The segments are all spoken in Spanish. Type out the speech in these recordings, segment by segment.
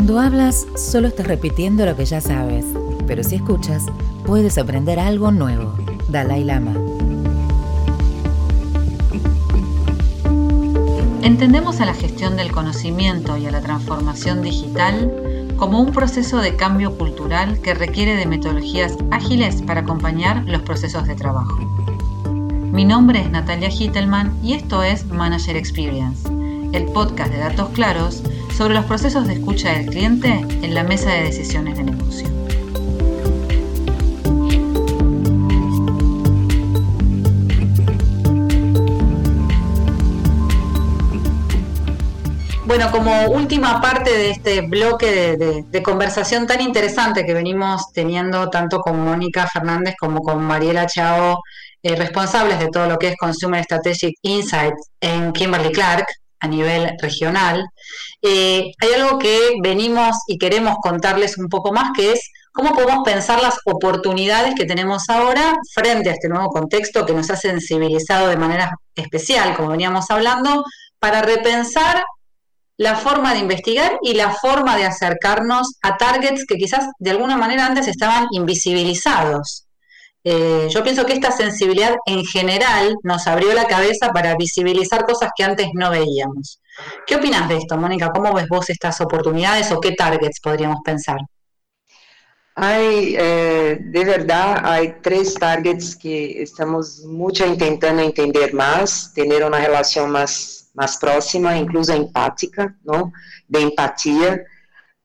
Cuando hablas, solo estás repitiendo lo que ya sabes, pero si escuchas, puedes aprender algo nuevo. Dalai Lama. Entendemos a la gestión del conocimiento y a la transformación digital como un proceso de cambio cultural que requiere de metodologías ágiles para acompañar los procesos de trabajo. Mi nombre es Natalia Hittelman y esto es Manager Experience, el podcast de datos claros sobre los procesos de escucha del cliente en la mesa de decisiones de negocio. Bueno, como última parte de este bloque de, conversación tan interesante que venimos teniendo tanto con Mónica Fernández como con Mariela Chao, eh, responsables de todo lo que es Consumer Strategic Insights en Kimberly Clark a nivel regional, eh, hay algo que venimos y queremos contarles un poco más, que es cómo podemos pensar las oportunidades que tenemos ahora frente a este nuevo contexto que nos ha sensibilizado de manera especial, como veníamos hablando, para repensar la forma de investigar y la forma de acercarnos a targets que quizás de alguna manera antes estaban invisibilizados. Eh, yo pienso que esta sensibilidad en general nos abrió la cabeza para visibilizar cosas que antes no veíamos. ¿Qué opinas de esto, Mónica? ¿Cómo ves vos estas oportunidades o qué targets podríamos pensar? Hay, eh, de verdad, hay tres targets que estamos mucho intentando entender más, tener una relación más más próxima, incluso empática, ¿no? De empatía,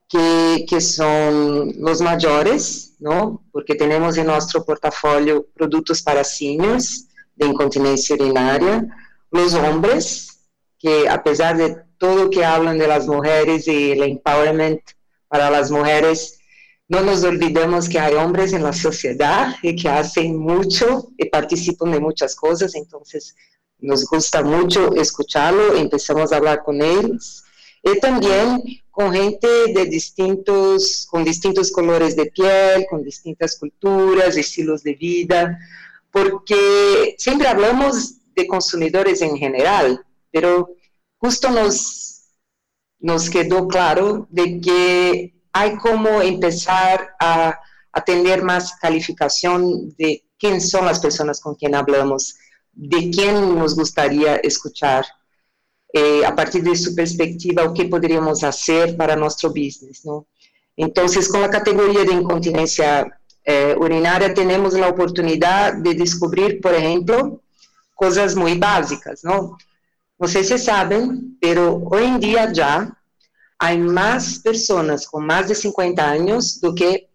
que, que son los mayores, ¿no? Porque tenemos en nuestro portafolio productos para seniors de incontinencia urinaria, los hombres, que a pesar de todo que hablan de las mujeres y el empowerment para las mujeres, no nos olvidemos que hay hombres en la sociedad y que hacen mucho y participan de muchas cosas, entonces nos gusta mucho escucharlo, empezamos a hablar con ellos, y también con gente de distintos, con distintos colores de piel, con distintas culturas, estilos de vida, porque siempre hablamos de consumidores en general, pero justo nos, nos quedó claro de que hay como empezar a, a tener más calificación de quién son las personas con quien hablamos de quién nos gustaría escuchar, eh, a partir de su perspectiva, o qué podríamos hacer para nuestro business, ¿no? Entonces, con la categoría de incontinencia eh, urinaria, tenemos la oportunidad de descubrir, por ejemplo, cosas muy básicas, ¿no? No sé si saben, pero hoy en día ya hay más personas con más de 50 años do que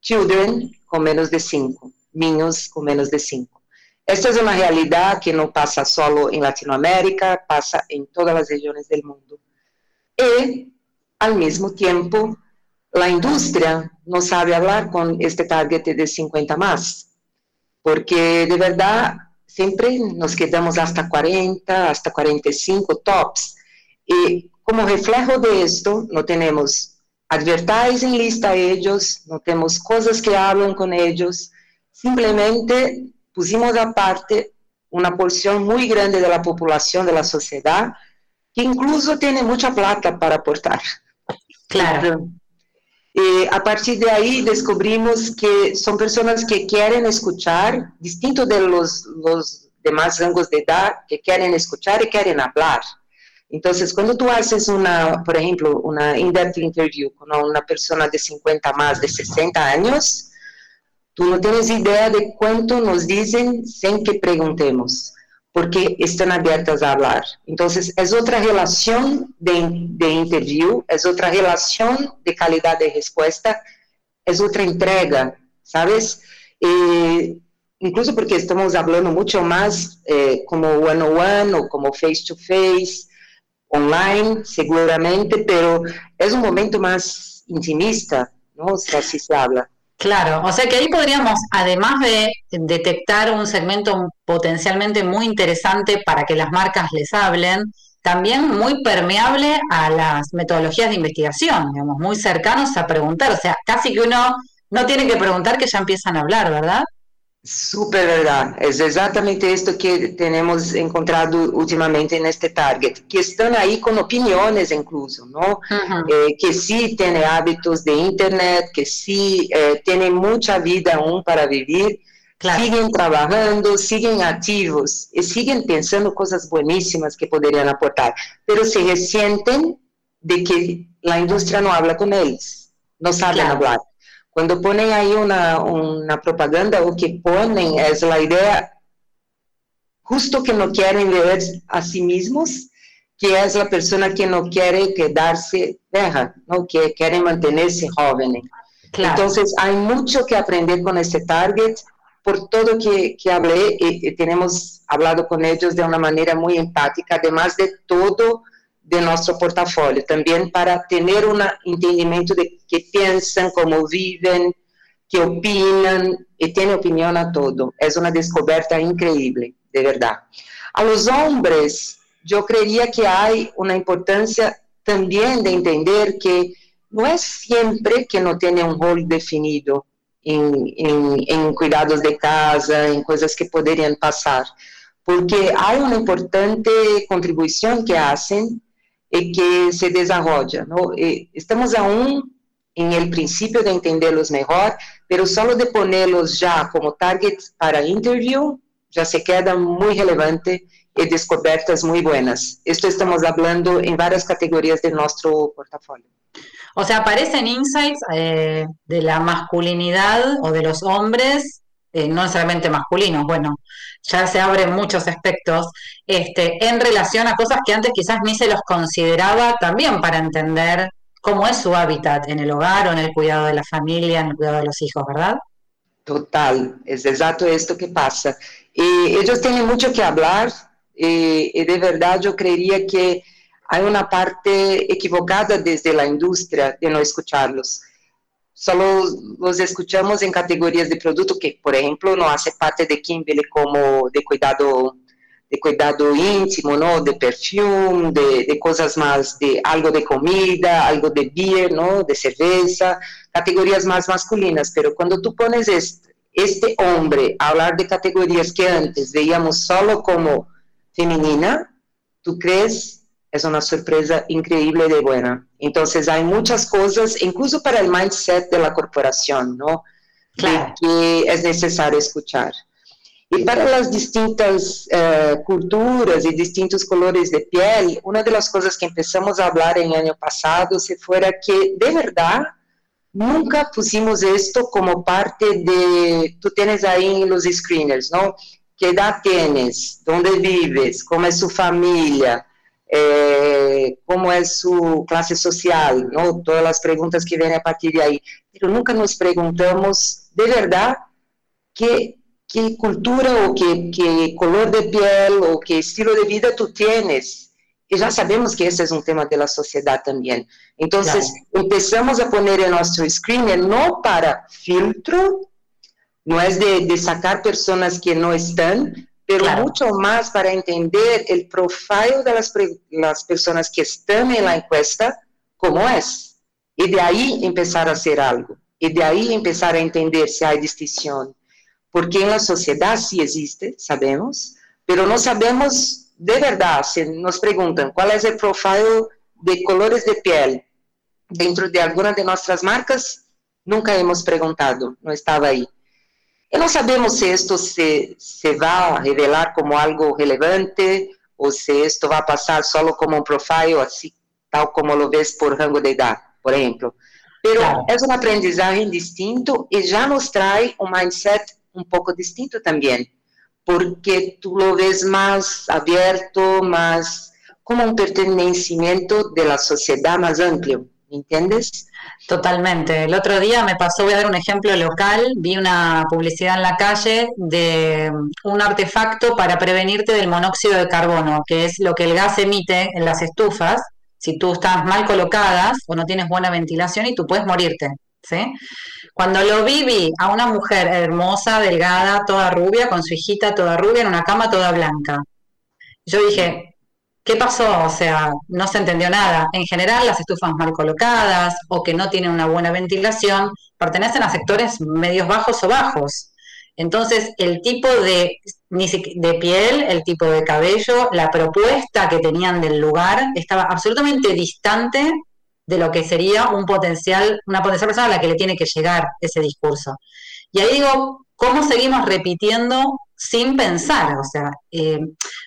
children con menos de 5, niños con menos de 5. Esta es una realidad que no pasa solo en Latinoamérica, pasa en todas las regiones del mundo. Y, al mismo tiempo, la industria no sabe hablar con este target de 50 más, porque de verdad siempre nos quedamos hasta 40, hasta 45 tops. Y como reflejo de esto, no tenemos advertising lista a ellos, no tenemos cosas que hablan con ellos, simplemente pusimos aparte una porción muy grande de la población, de la sociedad, que incluso tiene mucha plata para aportar. Claro. Eh, a partir de ahí descubrimos que son personas que quieren escuchar, distinto de los, los demás rangos de edad, que quieren escuchar y quieren hablar. Entonces, cuando tú haces una, por ejemplo, una in-depth interview con una persona de 50 más, de 60 años, Tú no tienes idea de cuánto nos dicen sin que preguntemos, porque están abiertas a hablar. Entonces, es otra relación de, de interview, es otra relación de calidad de respuesta, es otra entrega, ¿sabes? Eh, incluso porque estamos hablando mucho más eh, como one-on-one o como face-to-face, online, seguramente, pero es un momento más intimista, ¿no? Si así se habla. Claro, o sea que ahí podríamos, además de detectar un segmento potencialmente muy interesante para que las marcas les hablen, también muy permeable a las metodologías de investigación, digamos, muy cercanos a preguntar, o sea, casi que uno no tiene que preguntar que ya empiezan a hablar, ¿verdad? Súper verdad, es exactamente esto que tenemos encontrado últimamente en este target, que están ahí con opiniones incluso, ¿no? Eh, que sí tiene hábitos de internet, que sí eh, mucha vida aún para vivir, siguen trabajando, siguen activos y siguen pensando cosas buenísimas que podrían aportar, pero se resienten de que la industria no habla con ellos, no saben hablar. Cuando ponen ahí una, propaganda o que ponen es la idea justo que no quieren ver a sí mismos, que es la persona que no quiere quedarse vieja, ¿no? que quiere mantenerse joven. Entonces hay mucho que aprender con este target, por todo que, que hablé, y, tenemos hablado con ellos de una manera muy empática, además de todo de nuestro portafolio, también para tener un entendimiento de qué piensan, cómo viven, qué opinan, y tiene opinión a todo. Es una descubierta increíble, de verdad. A los hombres, yo creería que hay una importancia también de entender que no es siempre que no tiene un rol definido en, en, en cuidados de casa, en cosas que podrían pasar, porque hay una importante contribución que hacen y que se desarrolla. ¿no? estamos aún en el principio de entenderlos mejor, pero solo de ponerlos ya como targets para interview, ya se queda muy relevante y descubiertas muy buenas. Esto estamos hablando en varias categorías de nuestro portafolio. O sea, aparecen insights eh, de la masculinidad o de los hombres eh, no necesariamente masculinos, bueno, ya se abren muchos aspectos, este, en relación a cosas que antes quizás ni se los consideraba también para entender cómo es su hábitat en el hogar o en el cuidado de la familia, en el cuidado de los hijos, ¿verdad? Total, es exacto esto que pasa. Y ellos tienen mucho que hablar y de verdad yo creería que hay una parte equivocada desde la industria de no escucharlos solo los escuchamos en categorías de producto que, por ejemplo, no hace parte de Kimberly como de cuidado de cuidado íntimo, ¿no? De perfume, de, de, cosas más, de algo de comida, algo de beer, ¿no? De cerveza, categorías más masculinas. Pero cuando tú pones este, este hombre a hablar de categorías que antes veíamos solo como femenina, tú crees es una sorpresa increíble de buena. Entonces hay muchas cosas, incluso para el mindset de la corporación, ¿no? Claro. que es necesario escuchar. Y para las distintas eh, culturas y distintos colores de piel, una de las cosas que empezamos a hablar en el año pasado se fuera que de verdad nunca pusimos esto como parte de, tú tienes ahí los screeners, ¿no? ¿Qué edad tienes? ¿Dónde vives? ¿Cómo es su familia? Eh, cómo es su clase social, ¿no? Todas las preguntas que vienen a partir de ahí. Pero nunca nos preguntamos de verdad qué, qué cultura o qué, qué, color de piel o qué estilo de vida tú tienes. Y ya sabemos que ese es un tema de la sociedad también. Entonces, empezamos a poner en nuestro screen no para filtro, no es de, de sacar personas que no están, pero mucho más para entender el profile de las, las personas que están en la encuesta, cómo es. Y de ahí empezar a hacer algo. Y de ahí empezar a entender si hay distinción. Porque en la sociedad sí existe, sabemos, pero no sabemos de verdad. Si nos preguntan cuál es el profile de colores de piel dentro de alguna de nuestras marcas, nunca hemos preguntado, no estaba ahí. E não sabemos se isto se, se vai revelar como algo relevante ou se isto vai passar só como um profile, assim, tal como lo ves por rango de idade, por exemplo. Pero claro. é um aprendizagem distinto e já nos traz um mindset um pouco distinto também, porque tu lo ves mais aberto, mais como um pertencimento da sociedade mais amplo. ¿entiendes? Totalmente. El otro día me pasó, voy a dar un ejemplo local, vi una publicidad en la calle de un artefacto para prevenirte del monóxido de carbono, que es lo que el gas emite en las estufas si tú estás mal colocadas o no tienes buena ventilación y tú puedes morirte. ¿sí? Cuando lo vi, vi a una mujer hermosa, delgada, toda rubia, con su hijita toda rubia, en una cama toda blanca. Yo dije, ¿Qué pasó? O sea, no se entendió nada. En general, las estufas mal colocadas o que no tienen una buena ventilación pertenecen a sectores medios bajos o bajos. Entonces, el tipo de, de piel, el tipo de cabello, la propuesta que tenían del lugar estaba absolutamente distante de lo que sería un potencial, una potencial persona a la que le tiene que llegar ese discurso. Y ahí digo, ¿cómo seguimos repitiendo sin pensar? O sea, eh,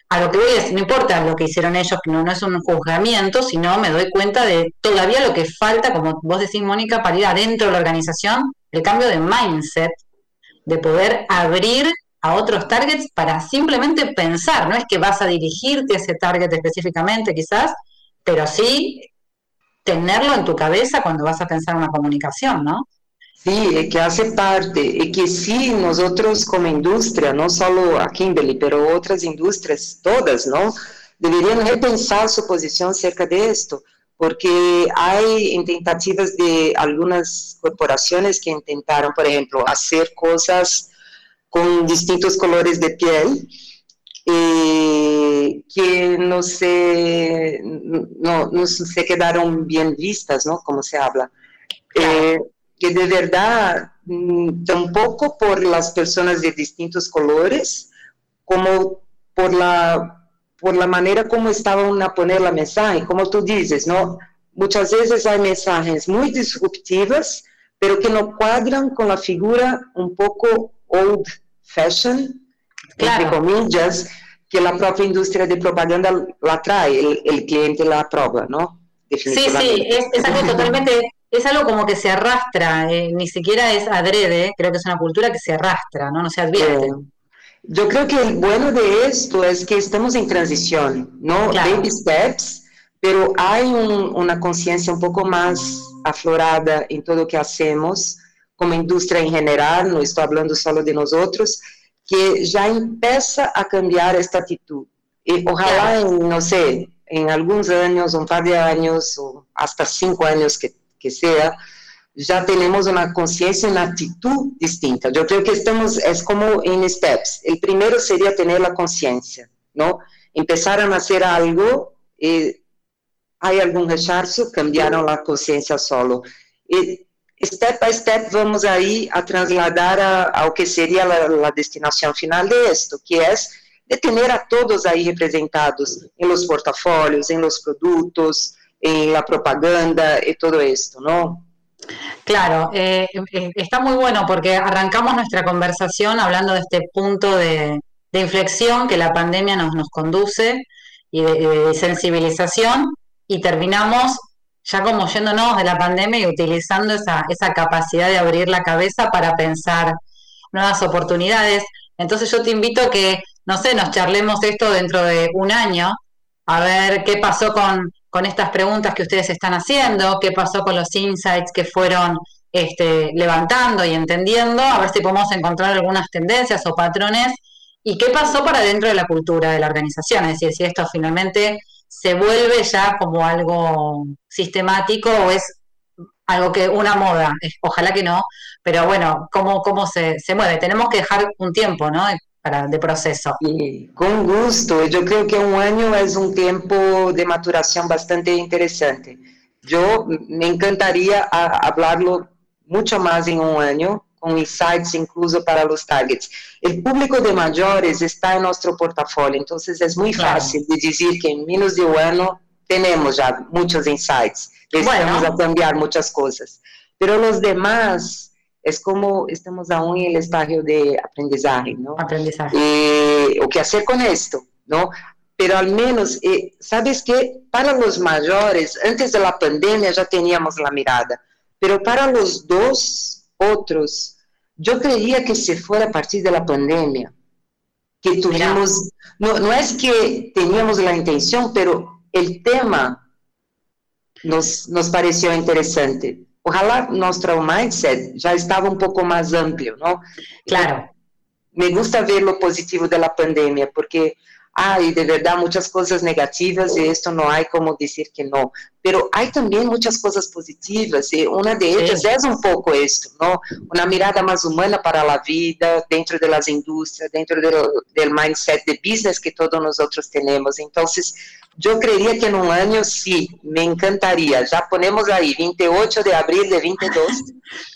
a lo que voy es, no importa lo que hicieron ellos, no, no es un juzgamiento, sino me doy cuenta de todavía lo que falta, como vos decís, Mónica, para ir adentro de la organización, el cambio de mindset, de poder abrir a otros targets para simplemente pensar, no es que vas a dirigirte a ese target específicamente quizás, pero sí tenerlo en tu cabeza cuando vas a pensar una comunicación, ¿no? Sí, es que hace parte, y que sí, nosotros como industria, no solo a Kimberly, pero otras industrias, todas, ¿no? Deberían repensar su posición acerca de esto, porque hay tentativas de algunas corporaciones que intentaron, por ejemplo, hacer cosas con distintos colores de piel, eh, que no se, no, no, se quedaron bien vistas, ¿no? Como se habla. Eh, que de verdad, mm, tampoco por las personas de distintos colores, como por la, por la manera como estaban a poner la mensaje, como tú dices, ¿no? Muchas veces hay mensajes muy disruptivas, pero que no cuadran con la figura un poco old fashion, entre comillas, que la propia industria de propaganda la trae, el, cliente la aprueba, ¿no? Sí, sí, es, algo totalmente, es algo como que se arrastra, eh, ni siquiera es adrede, creo que es una cultura que se arrastra, ¿no? No se advierte. yo creo que el bueno de esto es que estamos en transición, ¿no? Baby steps, pero hay una conciencia un poco más aflorada en todo lo que hacemos, como industria en general, no estoy hablando solo de nosotros, que já empieza a cambiar esta actitud. E ojalá em, não sei, em alguns anos, um par de anos, ou hasta cinco anos que, que seja, já temos uma consciência, uma atitude distinta. Eu creio que estamos, é como em steps. O primeiro seria ter a consciência, não? Empezar a nascer algo e há algum rechazo, cambiaram a consciência solo. E step by step vamos aí a trasladar a, ao que seria a, a destinação final de esto, que é de ter a todos aí representados em los portafólios, em los produtos, em la propaganda e todo esto, ¿no? Claro, eh, eh, está muy bueno porque arrancamos nuestra conversación hablando de este punto de, inflexión que la pandemia nos, nos conduce y de, de sensibilización y terminamos ya como yéndonos de la pandemia y utilizando esa, esa capacidad de abrir la cabeza para pensar nuevas oportunidades. Entonces yo te invito a que, no sé, nos charlemos esto dentro de un año, a ver qué pasó con, con estas preguntas que ustedes están haciendo, qué pasó con los insights que fueron este, levantando y entendiendo, a ver si podemos encontrar algunas tendencias o patrones y qué pasó para dentro de la cultura de la organización, es decir, si esto finalmente se vuelve ya como algo sistemático o es algo que una moda, ojalá que no, pero bueno, cómo, cómo se, se mueve. Tenemos que dejar un tiempo, ¿no? Para, de proceso. Y con gusto, yo creo que un año es un tiempo de maturación bastante interesante. Yo me encantaría hablarlo mucho más en un año, com insights incluso para os targets. O público de maiores está em nosso portafolio, então é muito claro. fácil de dizer que em menos de um ano temos já muitos insights, estamos bueno. a cambiar muitas coisas. Mas os demais é como estamos aún em estágio de aprendizagem, não? Aprendizagem. E, o que fazer com isto, não? Pero al menos, eh, sabes que para os maiores, antes da pandemia já tínhamos a mirada, pero para os dois outros Yo creía que se fuera a partir de la pandemia, que tuvimos, no, no es que teníamos la intención, pero el tema nos, nos pareció interesante. Ojalá nuestro mindset ya estaba un poco más amplio, ¿no? Claro. Me gusta ver lo positivo de la pandemia, porque hay de verdad muchas cosas negativas y esto no hay como decir que no, pero hay también muchas cosas positivas y una de ellas sí. es un poco esto, ¿no? Una mirada más humana para la vida dentro de las industrias, dentro del, del mindset de business que todos nosotros tenemos. Entonces, yo creería que en un año sí, me encantaría. Ya ponemos ahí 28 de abril de 22.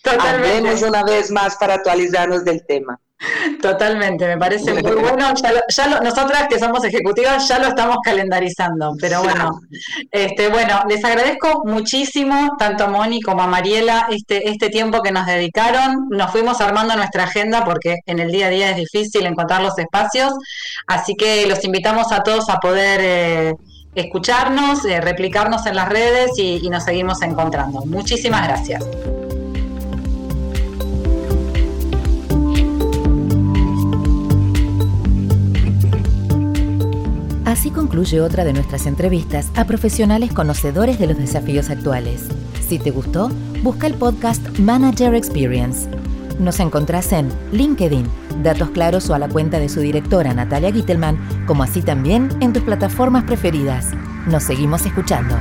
Hablemos una vez más para actualizarnos del tema. Totalmente, me parece muy bueno. Ya, nosotras que somos ejecutivas ya lo estamos calendarizando, pero bueno, este, bueno, les agradezco muchísimo tanto a Moni como a Mariela este, este tiempo que nos dedicaron. Nos fuimos armando nuestra agenda porque en el día a día es difícil encontrar los espacios, así que los invitamos a todos a poder eh, escucharnos, eh, replicarnos en las redes y nos seguimos encontrando. Muchísimas gracias. Así concluye otra de nuestras entrevistas a profesionales conocedores de los desafíos actuales. Si te gustó, busca el podcast Manager Experience. Nos encontrás en LinkedIn, Datos Claros o a la cuenta de su directora Natalia Gittelman, como así también en tus plataformas preferidas. Nos seguimos escuchando.